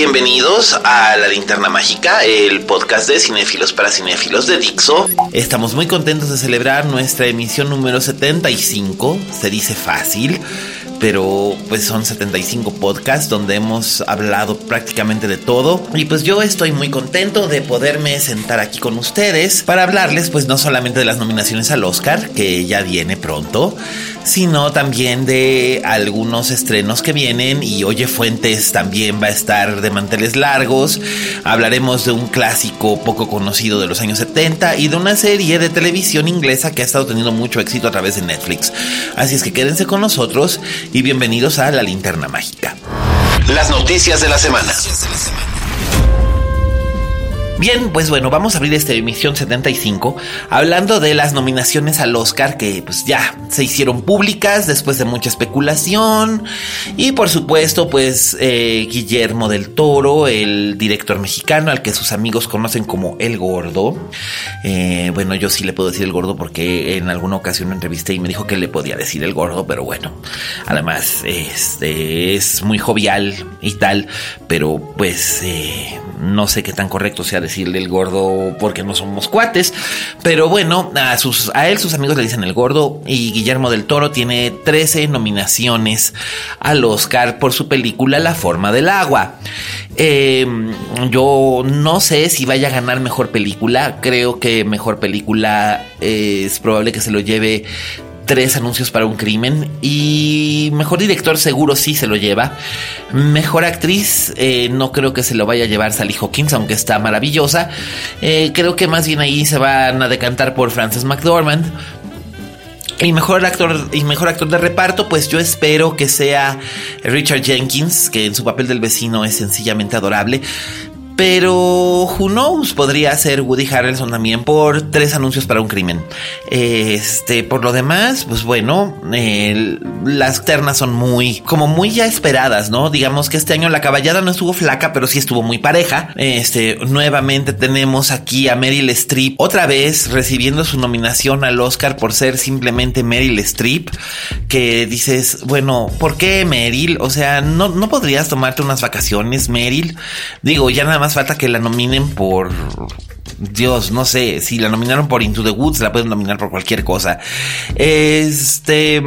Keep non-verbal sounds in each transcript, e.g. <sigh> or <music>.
Bienvenidos a La Linterna Mágica, el podcast de cinéfilos para cinéfilos de Dixo. Estamos muy contentos de celebrar nuestra emisión número 75, se dice fácil pero pues son 75 podcasts donde hemos hablado prácticamente de todo. Y pues yo estoy muy contento de poderme sentar aquí con ustedes para hablarles pues no solamente de las nominaciones al Oscar que ya viene pronto sino también de algunos estrenos que vienen. Y Oye Fuentes también va a estar de manteles largos. Hablaremos de un clásico poco conocido de los años 70 y de una serie de televisión inglesa que ha estado teniendo mucho éxito a través de Netflix. Así es que quédense con nosotros y bienvenidos a La Linterna Mágica. Las noticias de la semana. Bien, pues bueno, vamos a abrir esta emisión 75 hablando de las nominaciones al Oscar que pues ya se hicieron públicas después de mucha especulación y por supuesto pues eh, Guillermo del Toro, el director mexicano al que sus amigos conocen como El Gordo. Eh, bueno, yo sí le puedo decir El Gordo porque en alguna ocasión lo entrevisté y me dijo que le podía decir El Gordo, pero bueno, además este, es muy jovial y tal, pero pues eh, no sé qué tan correcto sea decirle el gordo porque no somos cuates. Pero bueno, a, sus, a él sus amigos le dicen el gordo y Guillermo del Toro tiene 13 nominaciones al Oscar por su película La forma del agua. Eh, yo no sé si vaya a ganar mejor película. Creo que mejor película es probable que se lo lleve tres anuncios para un crimen y mejor director seguro sí se lo lleva. Mejor actriz eh, no creo que se lo vaya a llevar Sally Hawkins, aunque está maravillosa. Eh, creo que más bien ahí se van a decantar por Frances McDormand. Y mejor actor y mejor actor de reparto, pues yo espero que sea Richard Jenkins, que en su papel del vecino es sencillamente adorable. Pero who knows, podría ser Woody Harrelson también por tres anuncios para un crimen. Este, por lo demás, pues bueno, las ternas son muy, como muy ya esperadas, ¿no? Digamos que este año la caballada no estuvo flaca, pero sí estuvo muy pareja. Este, nuevamente tenemos aquí a Meryl Streep, otra vez recibiendo su nominación al Oscar por ser simplemente Meryl Streep, que dices, bueno, ¿por qué Meryl? O sea, no, no podrías tomarte unas vacaciones, Meryl. Digo, ya nada más falta que la nominen por Dios, no sé, si la nominaron por Into the Woods, la pueden nominar por cualquier cosa. Este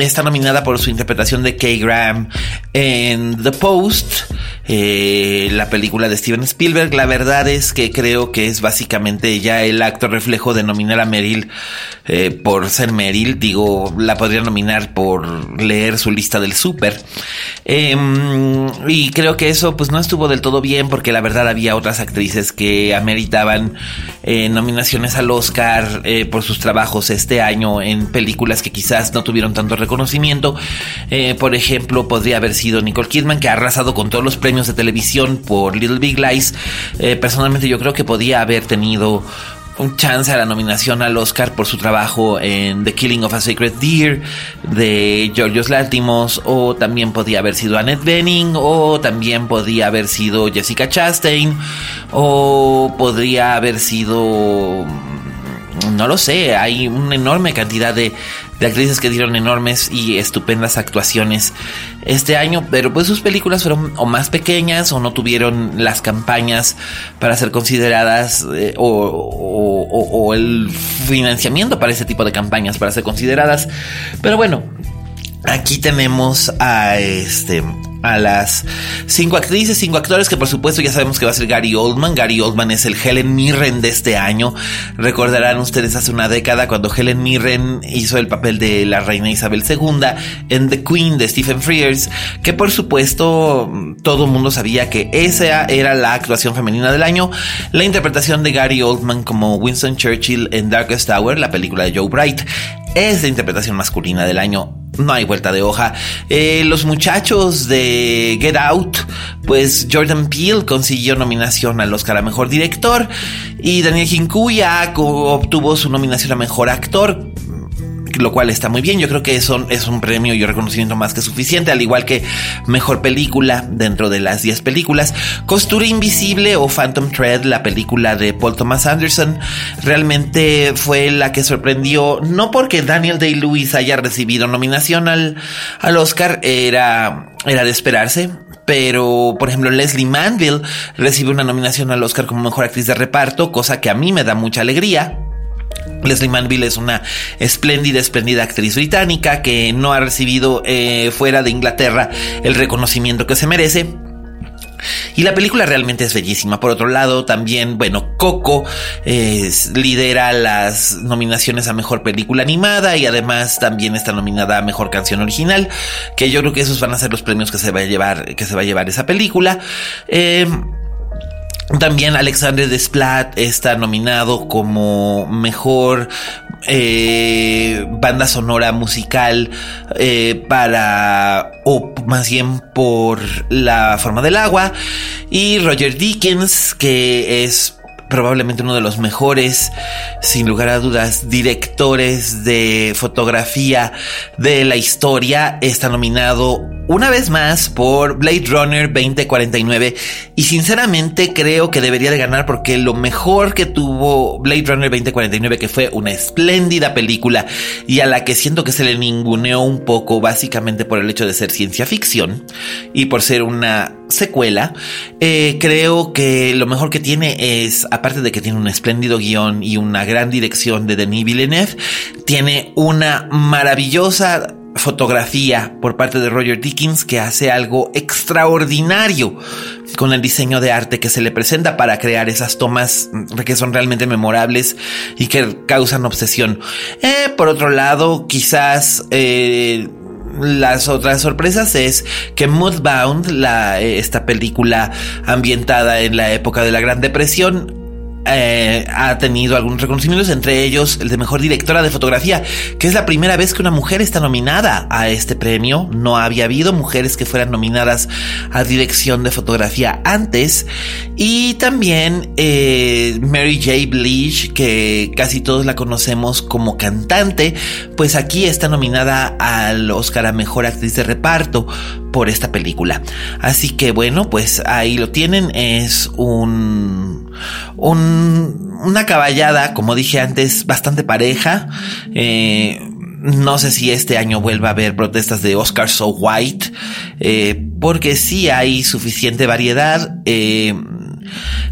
está nominada por su interpretación de Kay Graham en The Post, eh, la película de Steven Spielberg. La verdad es que creo que es básicamente ya el acto reflejo de nominar a Meryl eh, por ser Meryl. Digo, la podría nominar por leer su lista del súper. Em, y creo que eso pues no estuvo del todo bien porque la verdad había otras actrices que ameritaban eh, nominaciones al Oscar eh, por sus trabajos este año en películas que quizás no tuvieron tanto reconocimiento. Por ejemplo, podría haber sido Nicole Kidman, que ha arrasado con todos los premios de televisión por Little Big Lies. personalmente yo creo que podía haber tenido un chance a la nominación al Oscar por su trabajo en The Killing of a Sacred Deer de Georgios Látimos o también podía haber sido Annette Bening o también podía haber sido Jessica Chastain o podría haber sido no lo sé, hay una enorme cantidad de, actrices que dieron enormes y estupendas actuaciones este año, pero pues sus películas fueron o más pequeñas o no tuvieron las campañas para ser consideradas eh, o, el financiamiento para ese tipo de campañas para ser consideradas. Pero bueno, Aquí tenemos a este a las cinco actrices, cinco actores que por supuesto ya sabemos que va a ser Gary Oldman. Gary Oldman es el Helen Mirren de este año. Recordarán ustedes hace una década cuando Helen Mirren hizo el papel de la reina Isabel II en The Queen de Stephen Frears, que por supuesto todo el mundo sabía que esa era la actuación femenina del año. La interpretación de Gary Oldman como Winston Churchill en Darkest Hour, la película de Joe Bright, es la interpretación masculina del año no hay vuelta de hoja. Eh, los muchachos de Get Out, pues Jordan Peele consiguió nominación al Oscar a Mejor Director y Daniel Jinkuya obtuvo su nominación a Mejor Actor lo cual está muy bien. Yo creo que eso es un premio y un reconocimiento más que suficiente, al igual que mejor película dentro de las 10 películas. Costura Invisible o Phantom Thread, la película de Paul Thomas Anderson, realmente fue la que sorprendió, no porque Daniel Day-Lewis haya recibido nominación al, al Oscar, era, era de esperarse, pero por ejemplo Leslie Manville recibe una nominación al Oscar como mejor actriz de reparto, cosa que a mí me da mucha alegría. Leslie Manville es una espléndida, espléndida actriz británica que no ha recibido eh, fuera de Inglaterra el reconocimiento que se merece. Y la película realmente es bellísima. Por otro lado, también, bueno, Coco lidera las nominaciones a mejor película animada y además también está nominada a mejor canción original, que yo creo que esos van a ser los premios que se va a llevar, que se va a llevar esa película. Eh, también Alexandre Desplat está nominado como mejor eh, banda sonora musical eh, para, o más bien por La forma del agua. Y Roger Dickens, que es probablemente uno de los mejores, sin lugar a dudas, directores de fotografía de la historia. Está nominado una vez más por Blade Runner 2049 y sinceramente creo que debería de ganar porque lo mejor que tuvo Blade Runner 2049 que fue una espléndida película y a la que siento que se le ninguneó un poco básicamente por el hecho de ser ciencia ficción y por ser una secuela, eh, creo que lo mejor que tiene es, aparte de que tiene un espléndido guion y una gran dirección de Denis Villeneuve, tiene una maravillosa fotografía por parte de Roger Dickens que hace algo extraordinario con el diseño de arte que se le presenta para crear esas tomas que son realmente memorables y que causan obsesión. Eh, por otro lado, quizás eh, las otras sorpresas es que Moodbound, la, esta película ambientada en la época de la Gran Depresión, eh, ha tenido algunos reconocimientos, entre ellos el de mejor directora de fotografía, que es la primera vez que una mujer está nominada a este premio. No había habido mujeres que fueran nominadas a dirección de fotografía antes. Y también eh, Mary J. Blige, que casi todos la conocemos como cantante, pues aquí está nominada al Oscar a Mejor Actriz de Reparto por esta película. Así que bueno, pues ahí lo tienen. Es un, un una caballada, como dije antes, bastante pareja. Eh, no sé si este año vuelva a haber protestas de Oscar So White, eh, porque sí hay suficiente variedad. Eh,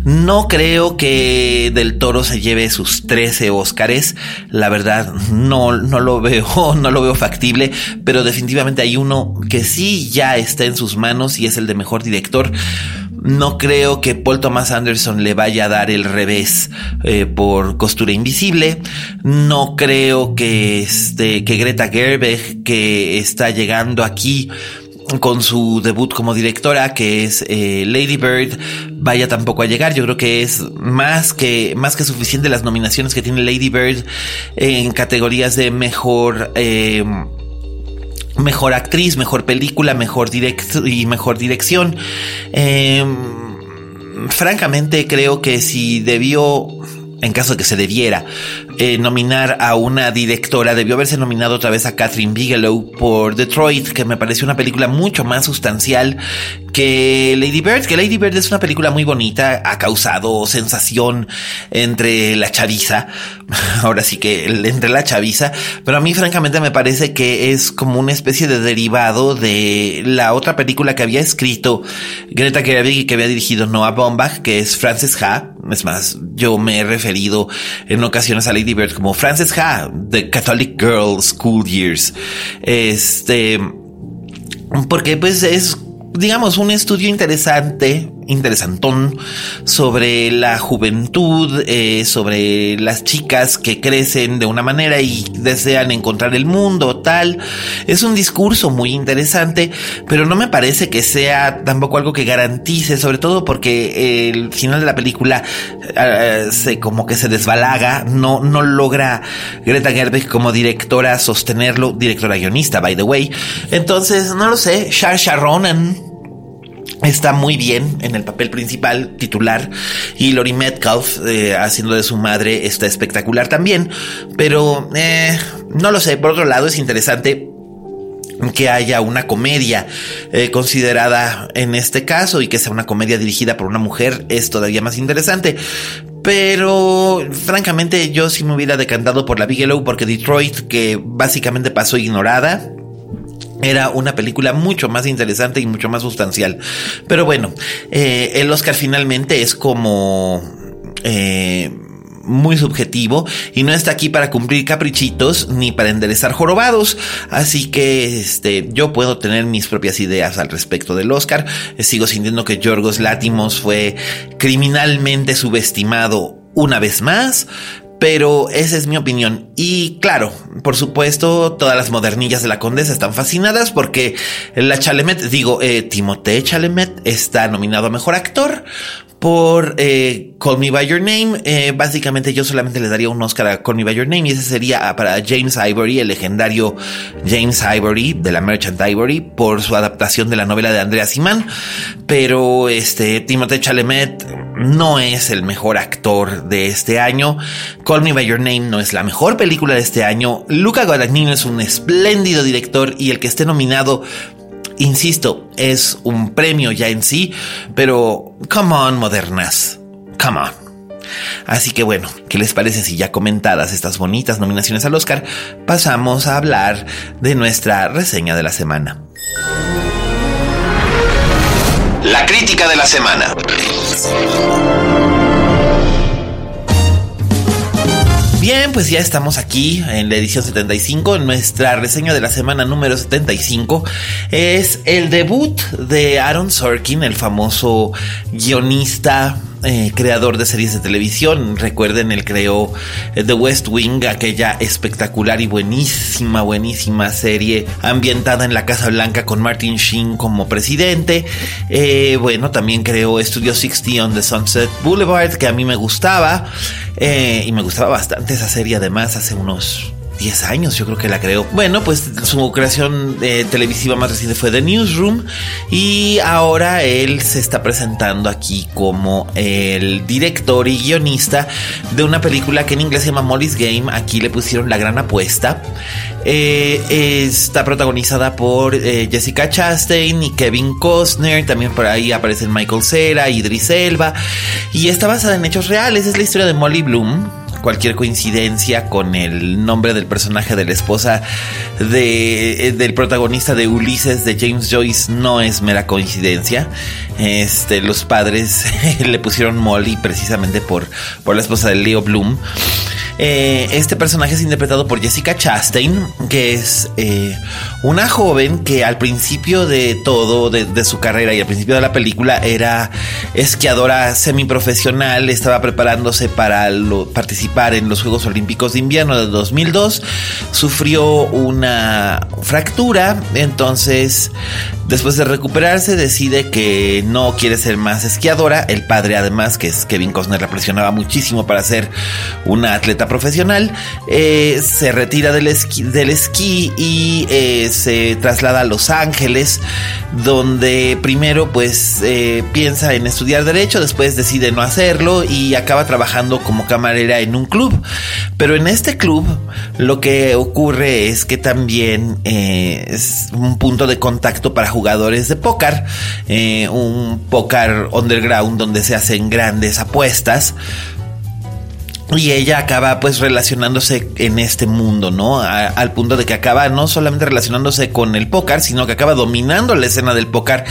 no creo que Del Toro se lleve sus 13 Óscares. La verdad, no, no lo veo, <laughs> no lo veo factible, pero definitivamente hay uno que sí ya está en sus manos y es el de mejor director. No creo que Paul Thomas Anderson le vaya a dar el revés eh, por costura invisible. No creo que este, que Greta Gerwig, que está llegando aquí, con su debut como directora, que es eh, Lady Bird, vaya tampoco a llegar. Yo creo que es más que, más que suficiente las nominaciones que tiene Lady Bird en categorías de mejor, eh, mejor actriz, mejor película, mejor directo y mejor dirección. Eh, francamente creo que si debió en caso de que se debiera eh, nominar a una directora, debió haberse nominado otra vez a Catherine Bigelow por Detroit, que me pareció una película mucho más sustancial que Lady Bird, que Lady Bird es una película muy bonita, ha causado sensación entre la chaviza, <laughs> ahora sí que entre la chaviza, pero a mí francamente me parece que es como una especie de derivado de la otra película que había escrito Greta Gerwig y que había dirigido Noah Baumbach, que es Frances Ha, Es más, yo me he referido en ocasiones a Lady Bird como Frances Ha, The Catholic Girl School Years. Este, porque pues es digamos, un estudio interesante, interesantón, sobre la juventud, eh, sobre las chicas que crecen de una manera y desean encontrar el mundo, tal. Es un discurso muy interesante, pero no me parece que sea tampoco algo que garantice, sobre todo porque el final de la película eh, se como que se desbalaga, no, no logra Greta Gerwig como directora sostenerlo, directora guionista, by the way. Entonces, no lo sé, Sharsha Ronan está muy bien en el papel principal titular y Lori Metcalf eh, haciendo de su madre está espectacular también pero eh, no lo sé por otro lado es interesante que haya una comedia eh, considerada en este caso y que sea una comedia dirigida por una mujer es todavía más interesante. Pero francamente yo sí me hubiera decantado por la Bigelow porque Detroit, que básicamente pasó ignorada, era una película mucho más interesante y mucho más sustancial. Pero bueno, eh, el Oscar finalmente es como... Eh, muy subjetivo y no está aquí para cumplir caprichitos ni para enderezar jorobados. Así que este, yo puedo tener mis propias ideas al respecto del Oscar. Sigo sintiendo que Yorgos Látimos fue criminalmente subestimado una vez más, pero esa es mi opinión. Y claro, por supuesto, todas las modernillas de la condesa están fascinadas porque la Chalemet, digo, eh, Timothée Chalemet está nominado a mejor actor por eh, Call Me By Your Name. Eh, básicamente yo solamente le daría un Oscar a Call Me By Your Name y ese sería para James Ivory, el legendario James Ivory de la Merchant Ivory, por su adaptación de la novela de Andrea Simán. Pero este Timothée Chalamet no es el mejor actor de este año. Call Me By Your Name no es la mejor película de este año. Luca Guadagnino es un espléndido director y el que esté nominado Insisto, es un premio ya en sí, pero come on, modernas, come on. Así que bueno, ¿qué les parece si ya comentadas estas bonitas nominaciones al Oscar, pasamos a hablar de nuestra reseña de la semana? La crítica de la semana. Bien, pues ya estamos aquí en la edición 75. Nuestra reseña de la semana número 75 es el debut de Aaron Sorkin, el famoso guionista eh, creador de series de televisión. Recuerden, él creó eh, The West Wing, aquella espectacular y buenísima, buenísima serie ambientada en la Casa Blanca con Martin Sheen como presidente. Eh, bueno, también creó Studio 60 on the Sunset Boulevard, que a mí me gustaba. y me gustaba bastante esa serie, además, hace unos 10 años, yo creo que la creó. Bueno, pues su creación eh, televisiva más reciente fue The Newsroom y ahora él se está presentando aquí como el director y guionista de una película que en inglés se llama Molly's Game. Aquí le pusieron la gran apuesta. Eh, está protagonizada por eh, Jessica Chastain y Kevin Costner. También por ahí aparecen Michael Cera, Idris Elba. Y está basada en hechos reales. Es la historia de Molly Bloom cualquier coincidencia con el nombre del personaje de la esposa de, eh, del protagonista de Ulises de James Joyce no es mera coincidencia. Este, los padres <laughs> le pusieron Molly precisamente por, por la esposa de Leo Bloom. Eh, este personaje es interpretado por Jessica Chastain, que es eh, una joven que al principio de todo, de, su carrera y al principio de la película, era esquiadora semiprofesional, estaba preparándose para participar en los Juegos Olímpicos de Invierno de 2002, sufrió una fractura, entonces después de recuperarse decide que no quiere ser más esquiadora, el padre además, que es Kevin Costner, la presionaba muchísimo para ser una atleta profesional, eh, se retira del esquí, del esquí y eh, se traslada a Los Ángeles, donde primero pues eh, piensa en estudiar derecho, después decide no hacerlo y acaba trabajando como camarera en un club. Pero en este club lo que ocurre es que también es un punto de contacto para jugadores de póker, un póker underground donde se hacen grandes apuestas y ella acaba pues relacionándose en este mundo, ¿no? al punto de que acaba no solamente relacionándose con el póker, sino que acaba dominando la escena del póker,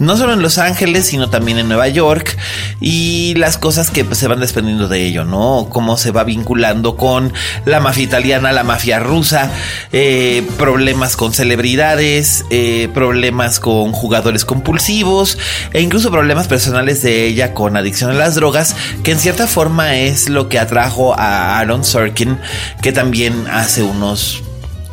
no solo en Los Ángeles, sino también en Nueva York y las cosas que pues, se van desprendiendo de ello, ¿no? Cómo se va vinculando con la mafia italiana, la mafia rusa, eh, problemas con celebridades, eh, problemas con jugadores compulsivos e incluso problemas personales de ella con adicción a las drogas, que en cierta forma es lo que atrae a Aaron Sorkin, que también hace unos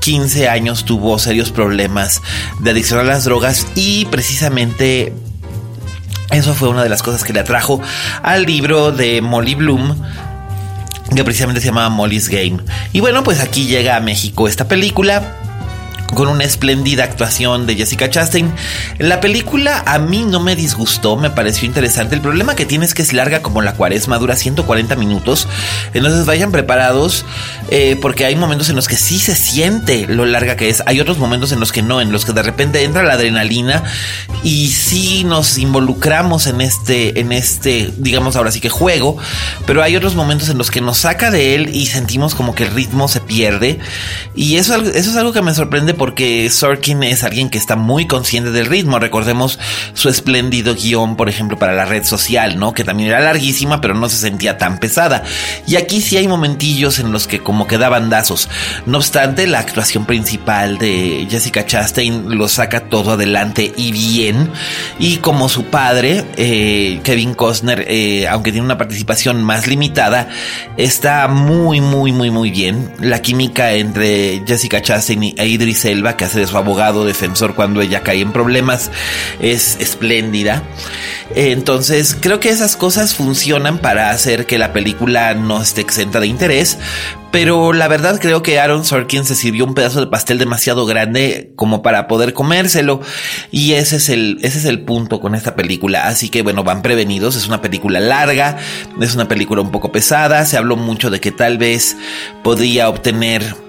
15 años tuvo serios problemas de adicción a las drogas y precisamente eso fue una de las cosas que le atrajo al libro de Molly Bloom que precisamente se llamaba Molly's Game. Y bueno, pues aquí llega a México esta película con una espléndida actuación de Jessica Chastain. La película a mí no me disgustó, me pareció interesante. El problema que tiene es que es larga como la cuaresma, dura 140 minutos. Entonces vayan preparados eh, porque hay momentos en los que sí se siente lo larga que es. Hay otros momentos en los que no, en los que de repente entra la adrenalina y sí nos involucramos en este, en este, digamos ahora sí que juego. Pero hay otros momentos en los que nos saca de él y sentimos como que el ritmo se pierde. Y eso, eso es algo que me sorprende porque Sorkin es alguien que está muy consciente del ritmo. Recordemos su espléndido guion, por ejemplo, para la red social, ¿no? Que también era larguísima, pero no se sentía tan pesada. Y aquí sí hay momentillos en los que como que da bandazos. No obstante, la actuación principal de Jessica Chastain lo saca todo adelante y bien. Y como su padre, eh, Kevin Costner, eh, aunque tiene una participación más limitada, está muy, muy, muy, muy bien. La química entre Jessica Chastain e Idris Elba, que hace de su abogado defensor cuando ella cae en problemas, es espléndida. Entonces, creo que esas cosas funcionan para hacer que la película no esté exenta de interés, pero la verdad creo que Aaron Sorkin se sirvió un pedazo de pastel demasiado grande como para poder comérselo y ese es el ese es el punto con esta película, así que bueno, van prevenidos, es una película larga, es una película un poco pesada, se habló mucho de que tal vez podría obtener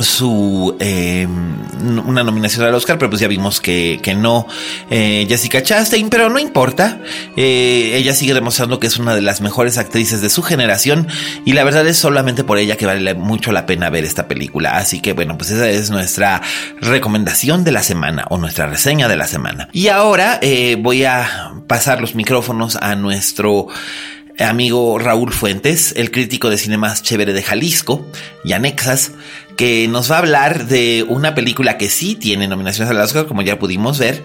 su eh, una nominación al Oscar, pero pues ya vimos que, que no eh, Jessica Chastain, pero no importa. Eh, ella sigue demostrando que es una de las mejores actrices de su generación y la verdad es solamente por ella que vale mucho la pena ver esta película. Así que bueno, pues esa es nuestra recomendación de la semana o nuestra reseña de la semana. Y ahora voy a pasar los micrófonos a nuestro amigo Raúl Fuentes, el crítico de cine más chévere de Jalisco y anexas, que nos va a hablar de una película que sí tiene nominaciones al Oscar, como ya pudimos ver,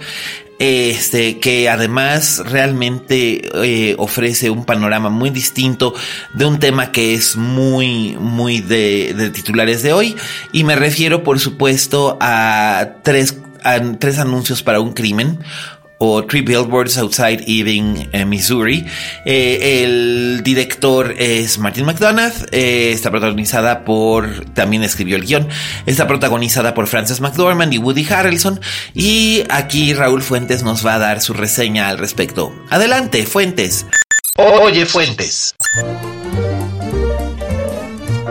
este, que además realmente eh, ofrece un panorama muy distinto de un tema que es muy, muy de, de titulares de hoy. Y me refiero, por supuesto, a tres, a tres anuncios para un crimen o Three Billboards Outside Ebbing, eh, Missouri. Eh, el director es Martin McDonough. Eh, está protagonizada por, también escribió el guion, está protagonizada por Frances McDormand y Woody Harrelson. Y aquí Raúl Fuentes nos va a dar su reseña al respecto. Adelante, Fuentes. Oye, Fuentes.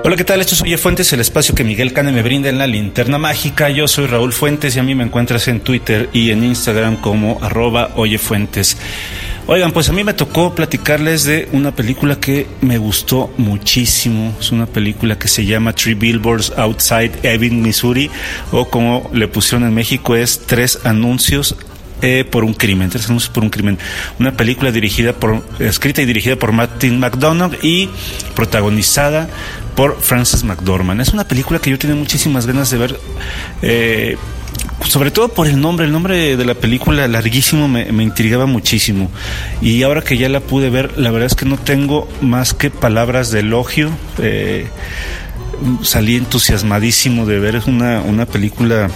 Hola, ¿qué tal? Esto es Oye Fuentes, el espacio que Miguel Cane me brinda en la linterna mágica. Yo soy Raúl Fuentes y a mí me encuentras en Twitter y en Instagram como arroba Oye Fuentes. Oigan, pues a mí me tocó platicarles de una película que me gustó muchísimo. Es una película que se llama Three Billboards Outside Ebbing, Missouri, o como le pusieron en México es Tres Anuncios eh, por un crimen, Tres Anuncios por un crimen. Una película dirigida por, escrita y dirigida por Martin McDonagh y protagonizada por Frances McDormand. Es una película que yo tenía muchísimas ganas de ver. Eh, sobre todo por el nombre, el nombre de la película larguísimo me, intrigaba muchísimo. Y ahora que ya la pude ver, la verdad es que no tengo más que palabras de elogio. Eh, salí entusiasmadísimo de ver una, una película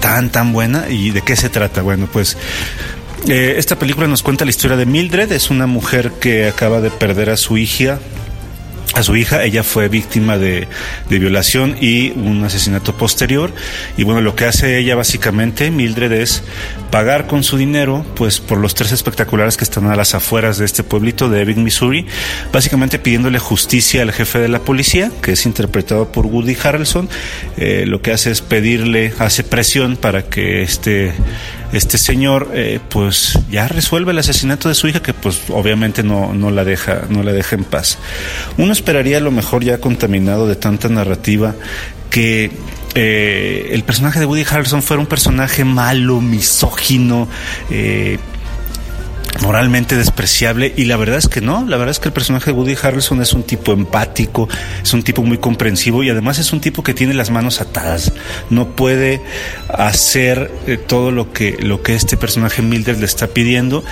tan, tan buena. ¿Y de qué se trata? Bueno, pues eh, esta película nos cuenta la historia de Mildred, es una mujer que acaba de perder a su hija a su hija. Ella fue víctima de, violación y un asesinato posterior. Y bueno, lo que hace ella básicamente, Mildred, es pagar con su dinero, pues por los tres espectaculares que están a las afueras de este pueblito de Ebbing, Missouri, básicamente pidiéndole justicia al jefe de la policía, que es interpretado por Woody Harrelson. Eh, lo que hace es pedirle, hace presión para que este este señor eh, pues ya resuelve el asesinato de su hija que pues obviamente no, no la deja no la deja en paz. Uno esperaría a lo mejor ya contaminado de tanta narrativa que eh, el personaje de Woody Harrelson fuera un personaje malo misógino eh, moralmente despreciable y la verdad es que no, la verdad es que el personaje de Woody Harrelson es un tipo empático, es un tipo muy comprensivo y además es un tipo que tiene las manos atadas, no puede hacer eh, todo lo que lo que este personaje Mildred le está pidiendo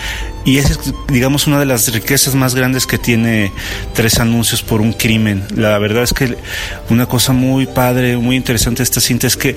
y esa es digamos una de las riquezas más grandes que tiene tres anuncios por un crimen. La verdad es que una cosa muy padre, muy interesante de esta cinta es que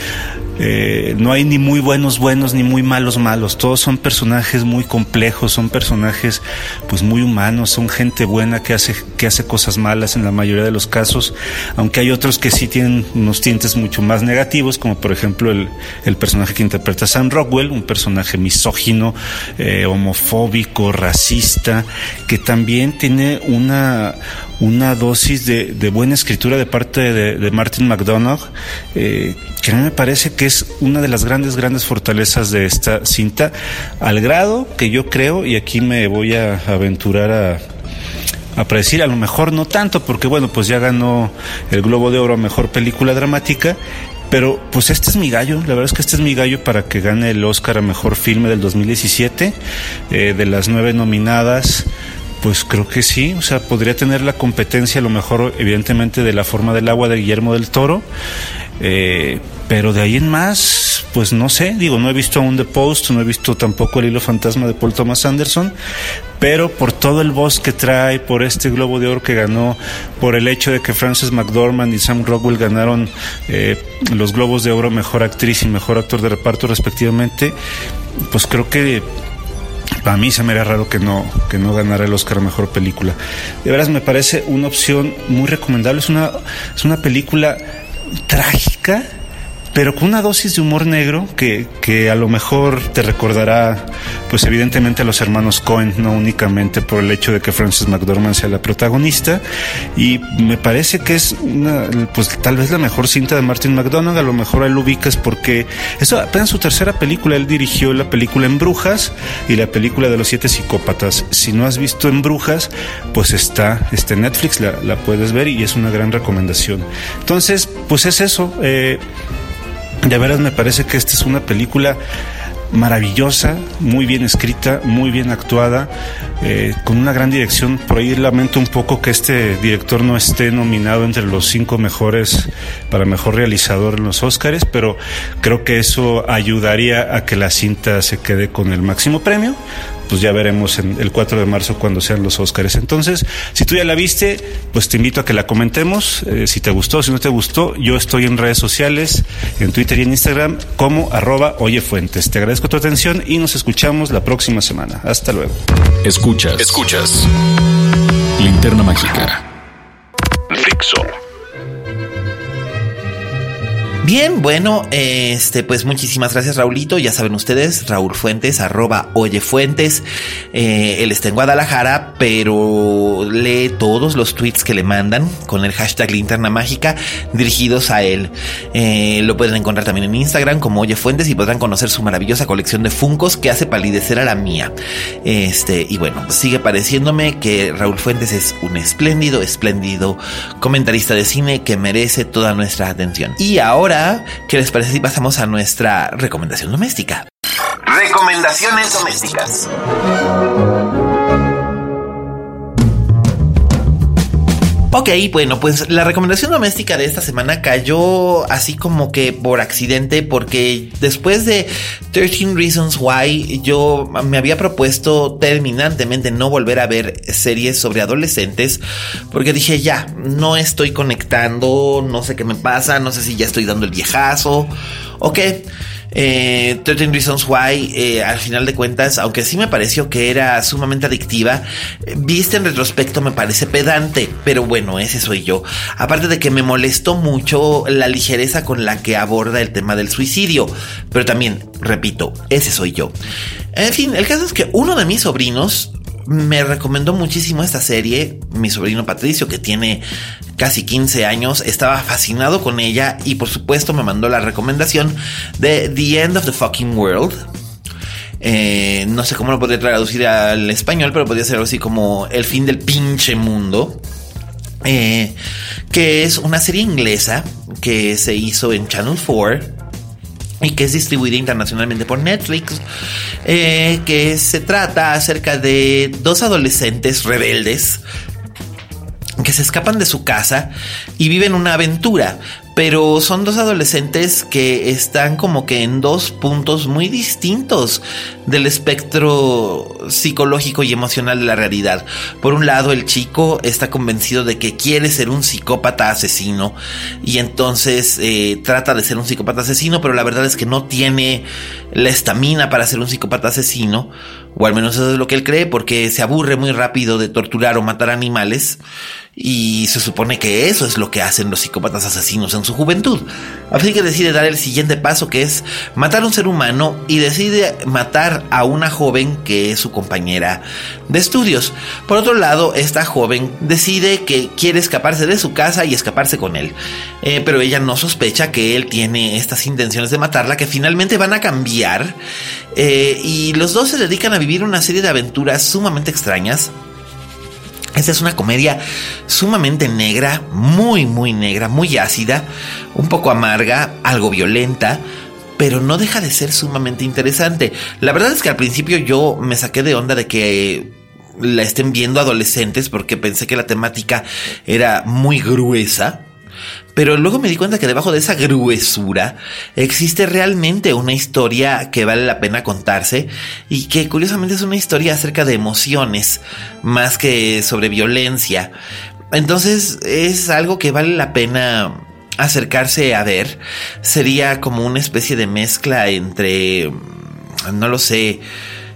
eh, no hay ni muy buenos buenos ni muy malos malos, todos son personajes muy complejos, son personajes pues muy humanos, son gente buena que hace, que hace cosas malas en la mayoría de los casos, aunque hay otros que sí tienen unos tintes mucho más negativos, como por ejemplo el, el personaje que interpreta Sam Rockwell, un personaje misógino, eh, homofóbico, racista, que también tiene una, una dosis de, de buena escritura de parte de, Martin McDonagh, eh, que a mí me parece que es una de las grandes, grandes fortalezas de esta cinta, al grado que yo creo, y aquí me voy a aventurar a, a predecir, a lo mejor no tanto, porque bueno, pues ya ganó el Globo de Oro a Mejor Película Dramática, pero pues este es mi gallo, la verdad es que este es mi gallo para que gane el Oscar a Mejor Filme del 2017, eh, de las nueve nominadas. Pues creo que sí, o sea, podría tener la competencia a lo mejor evidentemente de la forma del agua de Guillermo del Toro, eh, pero de ahí en más, pues no sé, digo, no he visto aún The Post, no he visto tampoco El Hilo Fantasma de Paul Thomas Anderson, pero por todo el voz que trae, por este Globo de Oro que ganó, por el hecho de que Frances McDormand y Sam Rockwell ganaron eh, los Globos de Oro Mejor Actriz y Mejor Actor de Reparto respectivamente, pues creo que para mí se me era raro que no, que no ganara el Oscar a Mejor Película. De veras me parece una opción muy recomendable, es una, es una película trágica, pero con una dosis de humor negro que, que, a lo mejor te recordará, pues evidentemente a los hermanos Cohen, no únicamente por el hecho de que Frances McDormand sea la protagonista, y me parece que es una, pues tal vez la mejor cinta de Martin McDonagh, a lo mejor él lo ubicas porque es apenas su tercera película, él dirigió la película En Brujas y la película de los siete psicópatas. Si no has visto En Brujas, pues está, está en Netflix, la, la puedes ver y es una gran recomendación. Entonces, pues es eso. Eh, de veras me parece que esta es una película maravillosa, muy bien escrita, muy bien actuada, eh, con una gran dirección. Por ahí lamento un poco que este director no esté nominado entre los cinco mejores para mejor realizador en los Oscars, pero creo que eso ayudaría a que la cinta se quede con el máximo premio pues ya veremos en el 4 de marzo cuando sean los Óscares. Entonces, si tú ya la viste, pues te invito a que la comentemos. Eh, si te gustó, si no te gustó, yo estoy en redes sociales, en Twitter y en Instagram, como arroba oyefuentes. Te agradezco tu atención y nos escuchamos la próxima semana. Hasta luego. Escuchas. Escuchas. Linterna Mágica. Fixo. Bien, bueno, este, pues muchísimas gracias, Raulito. Ya saben ustedes, Raúl Fuentes, arroba Oye Fuentes. Eh, él está en Guadalajara, pero lee todos los tweets que le mandan con el hashtag Linterna Mágica dirigidos a él. Eh, lo pueden encontrar también en Instagram como Oye Fuentes y podrán conocer su maravillosa colección de Funcos que hace palidecer a la mía. Este, y bueno, sigue pareciéndome que Raúl Fuentes es un espléndido, espléndido comentarista de cine que merece toda nuestra atención. Y ahora ¿qué les parece si pasamos a nuestra recomendación doméstica? Recomendaciones domésticas. Ok, bueno, pues la recomendación doméstica de esta semana cayó así como que por accidente porque después de 13 Reasons Why yo me había propuesto terminantemente no volver a ver series sobre adolescentes porque dije ya, no estoy conectando, no sé qué me pasa, no sé si ya estoy dando el viejazo o qué. Eh, 13 Reasons Why, eh, al final de cuentas, aunque sí me pareció que era sumamente adictiva, eh, viste en retrospecto me parece pedante, pero bueno, ese soy yo. Aparte de que me molestó mucho la ligereza con la que aborda el tema del suicidio, pero también, repito, ese soy yo. En fin, el caso es que uno de mis sobrinos me recomendó muchísimo esta serie. Mi sobrino Patricio, que tiene casi 15 años, estaba fascinado con ella y por supuesto me mandó la recomendación de The End of the Fucking World. Eh, no sé cómo lo podría traducir al español, pero podría ser así como El fin del pinche mundo. Eh, que es una serie inglesa que se hizo en Channel 4 y que es distribuida internacionalmente por Netflix, eh, que se trata acerca de dos adolescentes rebeldes que se escapan de su casa y viven una aventura pero son dos adolescentes que están como que en dos puntos muy distintos del espectro psicológico y emocional de la realidad. Por un lado, el chico está convencido de que quiere ser un psicópata asesino y entonces eh, trata de ser un psicópata asesino, pero la verdad es que no tiene la estamina para ser un psicópata asesino, o al menos eso es lo que él cree, porque se aburre muy rápido de torturar o matar animales y se supone que eso es lo que hacen los psicópatas asesinos en su juventud. Así que decide dar el siguiente paso que es matar a un ser humano y decide matar a una joven que es su compañera de estudios. Por otro lado, esta joven decide que quiere escaparse de su casa y escaparse con él. Eh, pero ella no sospecha que él tiene estas intenciones de matarla que finalmente van a cambiar. Eh, y los dos se dedican a vivir una serie de aventuras sumamente extrañas esta es una comedia sumamente negra, muy, muy negra, muy ácida, un poco amarga, algo violenta, pero no deja de ser sumamente interesante. La verdad es que al principio yo me saqué de onda de que la estén viendo adolescentes porque pensé que la temática era muy gruesa. Pero luego me di cuenta que debajo de esa gruesura existe realmente una historia que vale la pena contarse y que curiosamente es una historia acerca de emociones más que sobre violencia. Entonces es algo que vale la pena acercarse a ver. Sería como una especie de mezcla entre, no lo sé,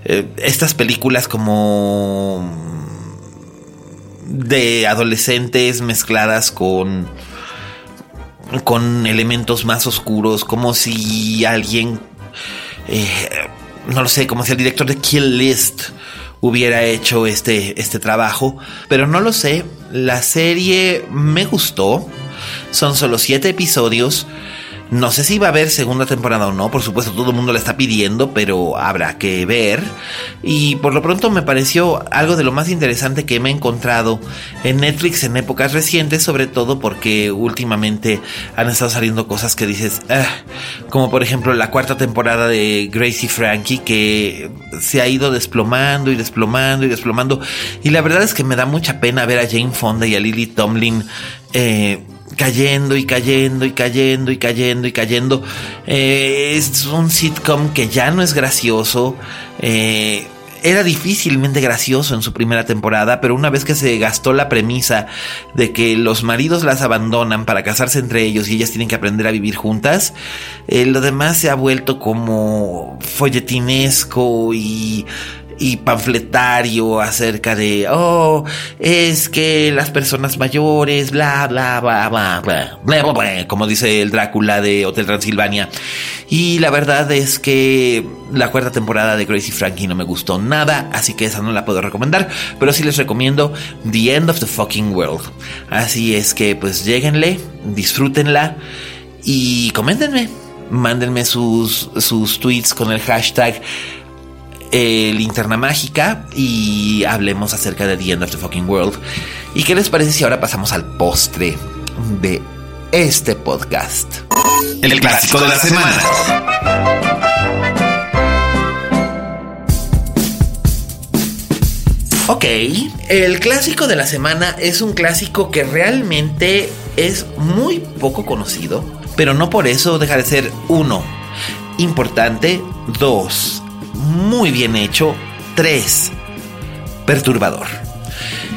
eh, estas películas como de adolescentes mezcladas con con elementos más oscuros, como si alguien, eh, no lo sé, como si el director de Kill List hubiera hecho este, este trabajo, pero no lo sé, la serie me gustó, son solo siete episodios, no sé si va a haber segunda temporada o no, por supuesto todo el mundo la está pidiendo, pero habrá que ver. Y por lo pronto me pareció algo de lo más interesante que me he encontrado en Netflix en épocas recientes, sobre todo porque últimamente han estado saliendo cosas que dices, ah", como por ejemplo la cuarta temporada de Gracie Frankie, que se ha ido desplomando y desplomando y desplomando. Y la verdad es que me da mucha pena ver a Jane Fonda y a Lily Tomlin. Eh, cayendo y cayendo y cayendo y cayendo y cayendo. Eh, es un sitcom que ya no es gracioso. Eh, era difícilmente gracioso en su primera temporada, pero una vez que se gastó la premisa de que los maridos las abandonan para casarse entre ellos y ellas tienen que aprender a vivir juntas, eh, lo demás se ha vuelto como folletinesco y y panfletario acerca de, oh, es que las personas mayores, bla, bla, bla, bla, bla, como dice el Drácula de Hotel Transilvania. Y la verdad es que la cuarta temporada de Crazy Frankie no me gustó nada, así que esa no la puedo recomendar, pero sí les recomiendo The End of the Fucking World. Así es que pues lleguenle, disfrútenla y coméntenme. Mándenme sus, sus tweets con el hashtag eh, Linterna Mágica y hablemos acerca de The End of the Fucking World. ¿Y qué les parece si ahora pasamos al postre de este podcast? El, clásico, de la, semana. Ok, el clásico de la semana es un clásico que realmente es muy poco conocido, pero no por eso deja de ser uno, importante, dos, muy bien hecho. 3. Perturbador.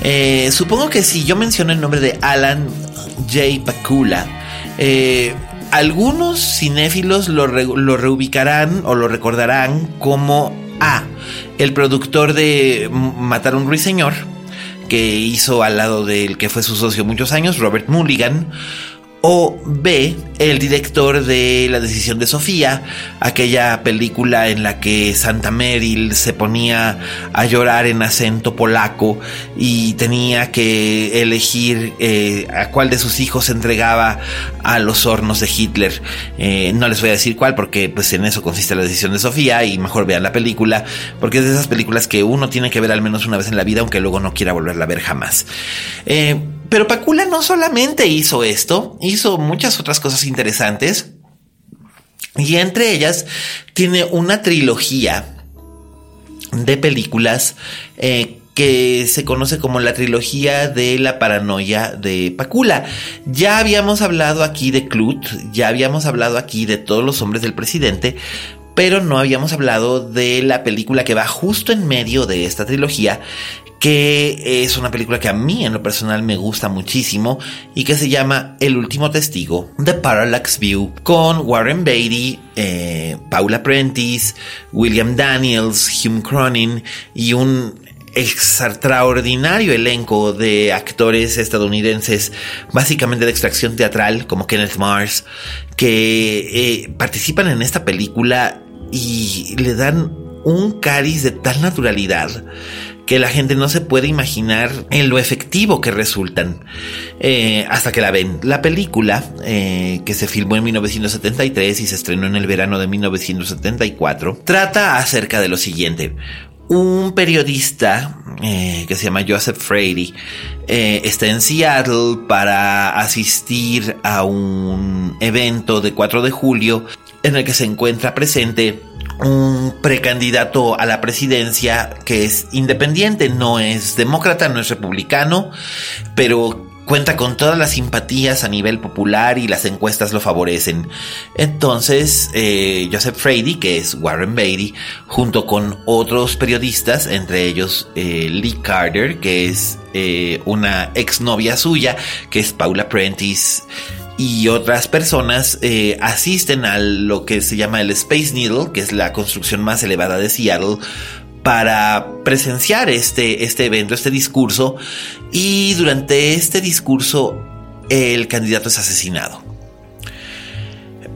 Eh, supongo que si yo menciono el nombre de Alan J. Pakula, eh, algunos cinéfilos lo, lo, reubicarán o lo recordarán como A, el productor de Matar a un ruiseñor, que hizo al lado del que fue su socio muchos años, Robert Mulligan, O B, el director de La decisión de Sofía, aquella película en la que Santa Meryl se ponía a llorar en acento polaco y tenía que elegir eh, a cuál de sus hijos se entregaba a los hornos de Hitler. Eh, no les voy a decir cuál porque pues en eso consiste La decisión de Sofía y mejor vean la película porque es de esas películas que uno tiene que ver al menos una vez en la vida aunque luego no quiera volverla a ver jamás. Eh, pero Pacula no solamente hizo esto, hizo muchas otras cosas interesantes. Y entre ellas tiene una trilogía de películas eh, que se conoce como la trilogía de la paranoia de Pacula. Ya habíamos hablado aquí de Clut, ya habíamos hablado aquí de todos los hombres del presidente, pero no habíamos hablado de la película que va justo en medio de esta trilogía que es una película que a mí en lo personal me gusta muchísimo y que se llama El último testigo, The Parallax View, con Warren Beatty, eh, Paula Prentice, William Daniels, Hume Cronin y un extraordinario elenco de actores estadounidenses, básicamente de extracción teatral, como Kenneth Mars, que eh, participan en esta película y le dan un cariz de tal naturalidad que la gente no se puede imaginar en lo efectivo que resultan eh, hasta que la ven. La película, eh, que se filmó en 1973 y se estrenó en el verano de 1974, trata acerca de lo siguiente. Un periodista eh, que se llama Joseph Frady está en Seattle para asistir a un evento de 4 de julio en el que se encuentra presente un precandidato a la presidencia que es independiente, no es demócrata, no es republicano, pero cuenta con todas las simpatías a nivel popular y las encuestas lo favorecen. Entonces, eh, Joseph Frady, que es Warren Beatty, junto con otros periodistas, entre ellos eh, Lee Carter, que es eh, una exnovia suya, que es Paula Prentice, y otras personas eh, asisten a lo que se llama el Space Needle, que es la construcción más elevada de Seattle, para presenciar este, este evento, este discurso, y durante este discurso el candidato es asesinado.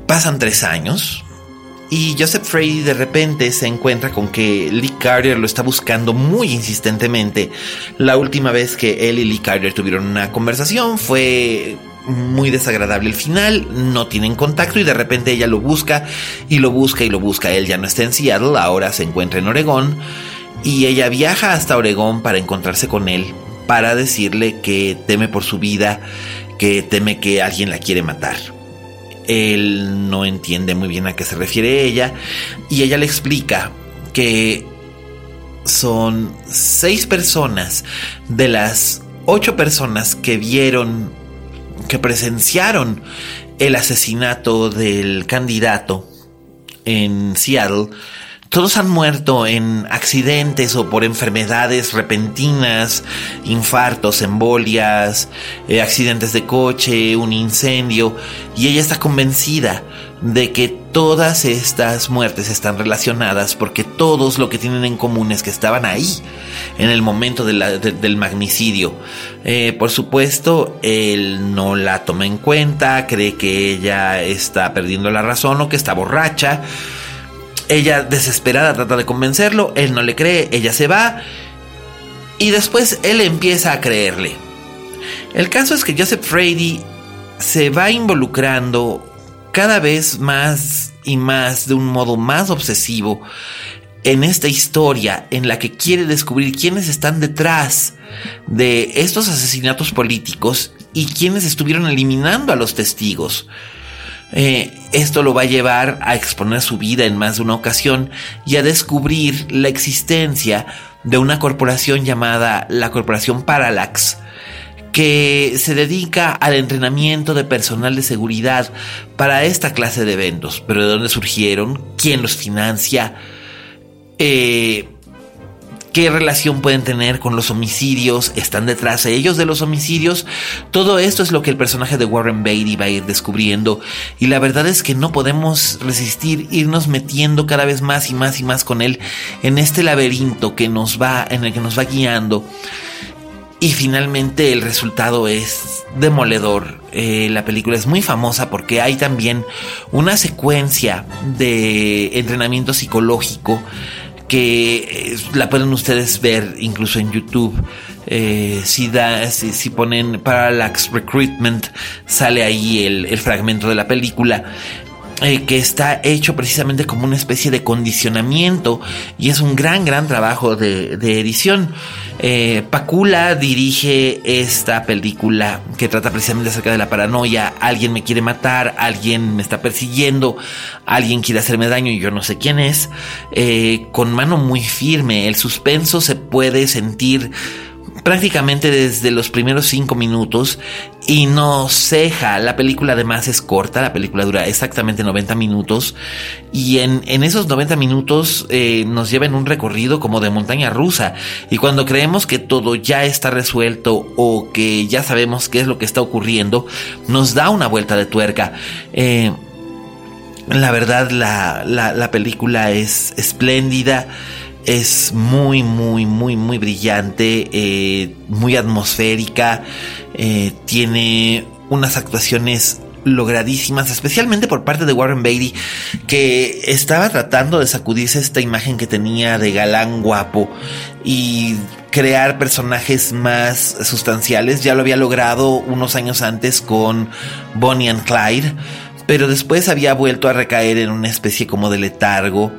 Pasan tres años, y Joseph Frey de repente se encuentra con que Lee Carter lo está buscando muy insistentemente. La última vez que él y Lee Carter tuvieron una conversación fue muy desagradable el final, no tienen contacto y de repente ella lo busca y lo busca y lo busca. Él ya no está en Seattle, ahora se encuentra en Oregón y ella viaja hasta Oregón para encontrarse con él, para decirle que teme por su vida, que teme que alguien la quiere matar. Él no entiende muy bien a qué se refiere ella y ella le explica que son seis personas de las ocho personas que vieron que presenciaron el asesinato del candidato en Seattle, todos han muerto en accidentes o por enfermedades repentinas, infartos, embolias, eh, accidentes de coche, un incendio, y ella está convencida de que todas estas muertes están relacionadas porque todos lo que tienen en común es que estaban ahí en el momento del magnicidio. Eh, por supuesto, él no la toma en cuenta, cree que ella está perdiendo la razón o que está borracha. Ella desesperada trata de convencerlo, él no le cree, ella se va y después él empieza a creerle. El caso es que Joseph Frady se va involucrando cada vez más y más de un modo más obsesivo en esta historia en la que quiere descubrir quiénes están detrás de estos asesinatos políticos y quiénes estuvieron eliminando a los testigos. Eh, esto lo va a llevar a exponer su vida en más de una ocasión y a descubrir la existencia de una corporación llamada la Corporación Parallax, que se dedica al entrenamiento de personal de seguridad para esta clase de eventos. Pero ¿de dónde surgieron? ¿Quién los financia? Eh, ¿Qué relación pueden tener con los homicidios? ¿Están detrás de ellos de los homicidios? Todo esto es lo que el personaje de Warren Beatty va a ir descubriendo. Y la verdad es que no podemos resistir irnos metiendo cada vez más y más y más con él en este laberinto que nos va, en el que nos va guiando y finalmente el resultado es demoledor. Eh, la película es muy famosa porque hay también una secuencia de entrenamiento psicológico que eh, la pueden ustedes ver incluso en YouTube. Eh, si, da, si, ponen Parallax Recruitment, sale ahí el fragmento de la película. Eh, que está hecho precisamente como una especie de condicionamiento y es un gran, gran trabajo de, edición. Eh, Pacula dirige esta película que trata precisamente acerca de la paranoia. Alguien me quiere matar, alguien me está persiguiendo, alguien quiere hacerme daño y yo no sé quién es. Eh, con mano muy firme, el suspenso se puede sentir prácticamente desde los primeros cinco minutos y no ceja. La película además es corta, la película dura exactamente 90 minutos y en, en esos 90 minutos eh, nos lleva en un recorrido como de montaña rusa y cuando creemos que todo ya está resuelto o que ya sabemos qué es lo que está ocurriendo, nos da una vuelta de tuerca. Eh, la verdad, la, la, la película es espléndida es muy, muy, muy, muy brillante, eh, muy atmosférica, eh, tiene unas actuaciones logradísimas, especialmente por parte de Warren Beatty, que estaba tratando de sacudirse esta imagen que tenía de galán guapo y crear personajes más sustanciales. Ya lo había logrado unos años antes con Bonnie and Clyde, pero después había vuelto a recaer en una especie como de letargo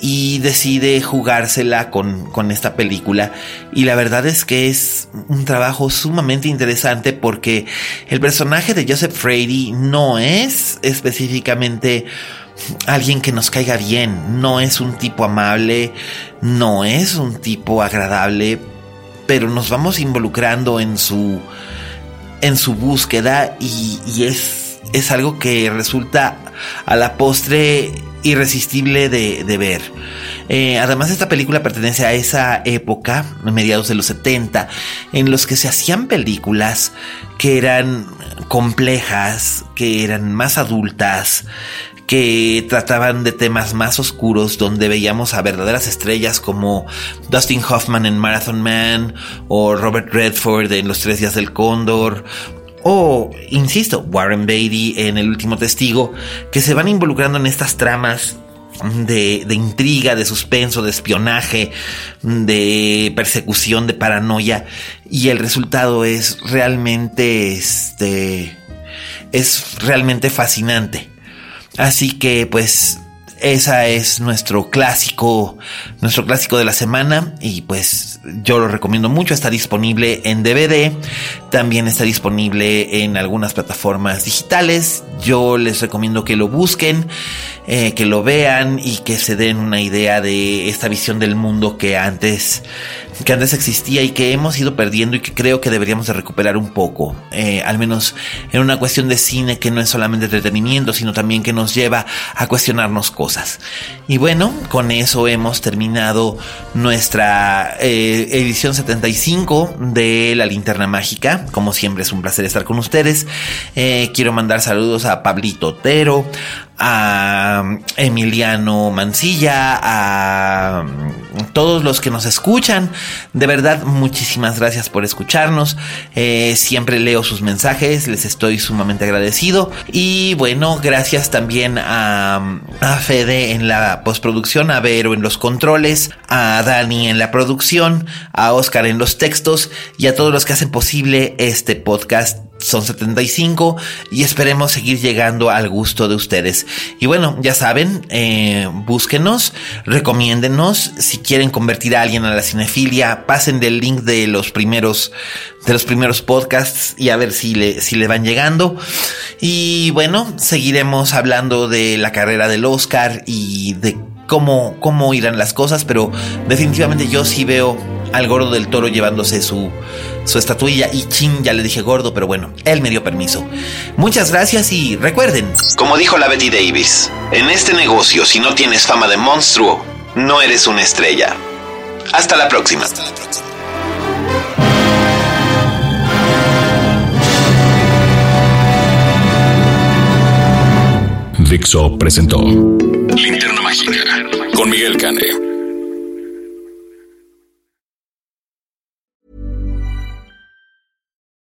y decide jugársela con, con, esta película. Y la verdad es que es un trabajo sumamente interesante porque el personaje de Joseph Frady no es específicamente alguien que nos caiga bien, no es un tipo amable, no es un tipo agradable, pero nos vamos involucrando en su en su búsqueda y, y es, es algo que resulta a la postre irresistible de, ver. Eh, además, esta película pertenece a esa época, mediados de los 70, en los que se hacían películas que eran complejas, que eran más adultas, que trataban de temas más oscuros, donde veíamos a verdaderas estrellas como Dustin Hoffman en Marathon Man, o Robert Redford en Los Tres Días del Cóndor, o, insisto, Warren Beatty en El último testigo, que se van involucrando en estas tramas de, intriga, de suspenso, de espionaje, de persecución, de paranoia. Y el resultado es realmente, este, es realmente fascinante. Así que, pues, esa es nuestro clásico, nuestro clásico de la semana y pues yo lo recomiendo mucho. Está disponible en DVD, también está disponible en algunas plataformas digitales. Yo les recomiendo que lo busquen, eh, que lo vean y que se den una idea de esta visión del mundo que antes que antes existía y que hemos ido perdiendo y que creo que deberíamos de recuperar un poco, eh, al menos en una cuestión de cine que no es solamente entretenimiento, sino también que nos lleva a cuestionarnos cosas. Y bueno, con eso hemos terminado nuestra eh, edición 75 de La Linterna Mágica. Como siempre es un placer estar con ustedes. Eh, quiero mandar saludos a Pablito Otero, a Emiliano Mancilla, a todos los que nos escuchan. De verdad, muchísimas gracias por escucharnos. Eh, siempre leo sus mensajes, les estoy sumamente agradecido. Y bueno, gracias también a, a Fede en la postproducción, a Vero en los controles, a Dani en la producción, a Oscar en los textos y a todos los que hacen posible este podcast son 75 y esperemos seguir llegando al gusto de ustedes. Y bueno, ya saben, eh, búsquenos, recomiéndenos, si quieren convertir a alguien a la cinefilia, pasen del link de los primeros, de los primeros podcasts y a ver si le, si le van llegando. Y bueno, seguiremos hablando de la carrera del Oscar y de cómo, cómo irán las cosas, pero definitivamente yo sí veo al gordo del toro llevándose su, su estatuilla y chin, ya le dije gordo, pero bueno, él me dio permiso. Muchas gracias y recuerden. Como dijo la Betty Davis, en este negocio si no tienes fama de monstruo, no eres una estrella. Hasta la próxima. Hasta la próxima. Dixo presentó Linterna Mágica con Miguel Cane.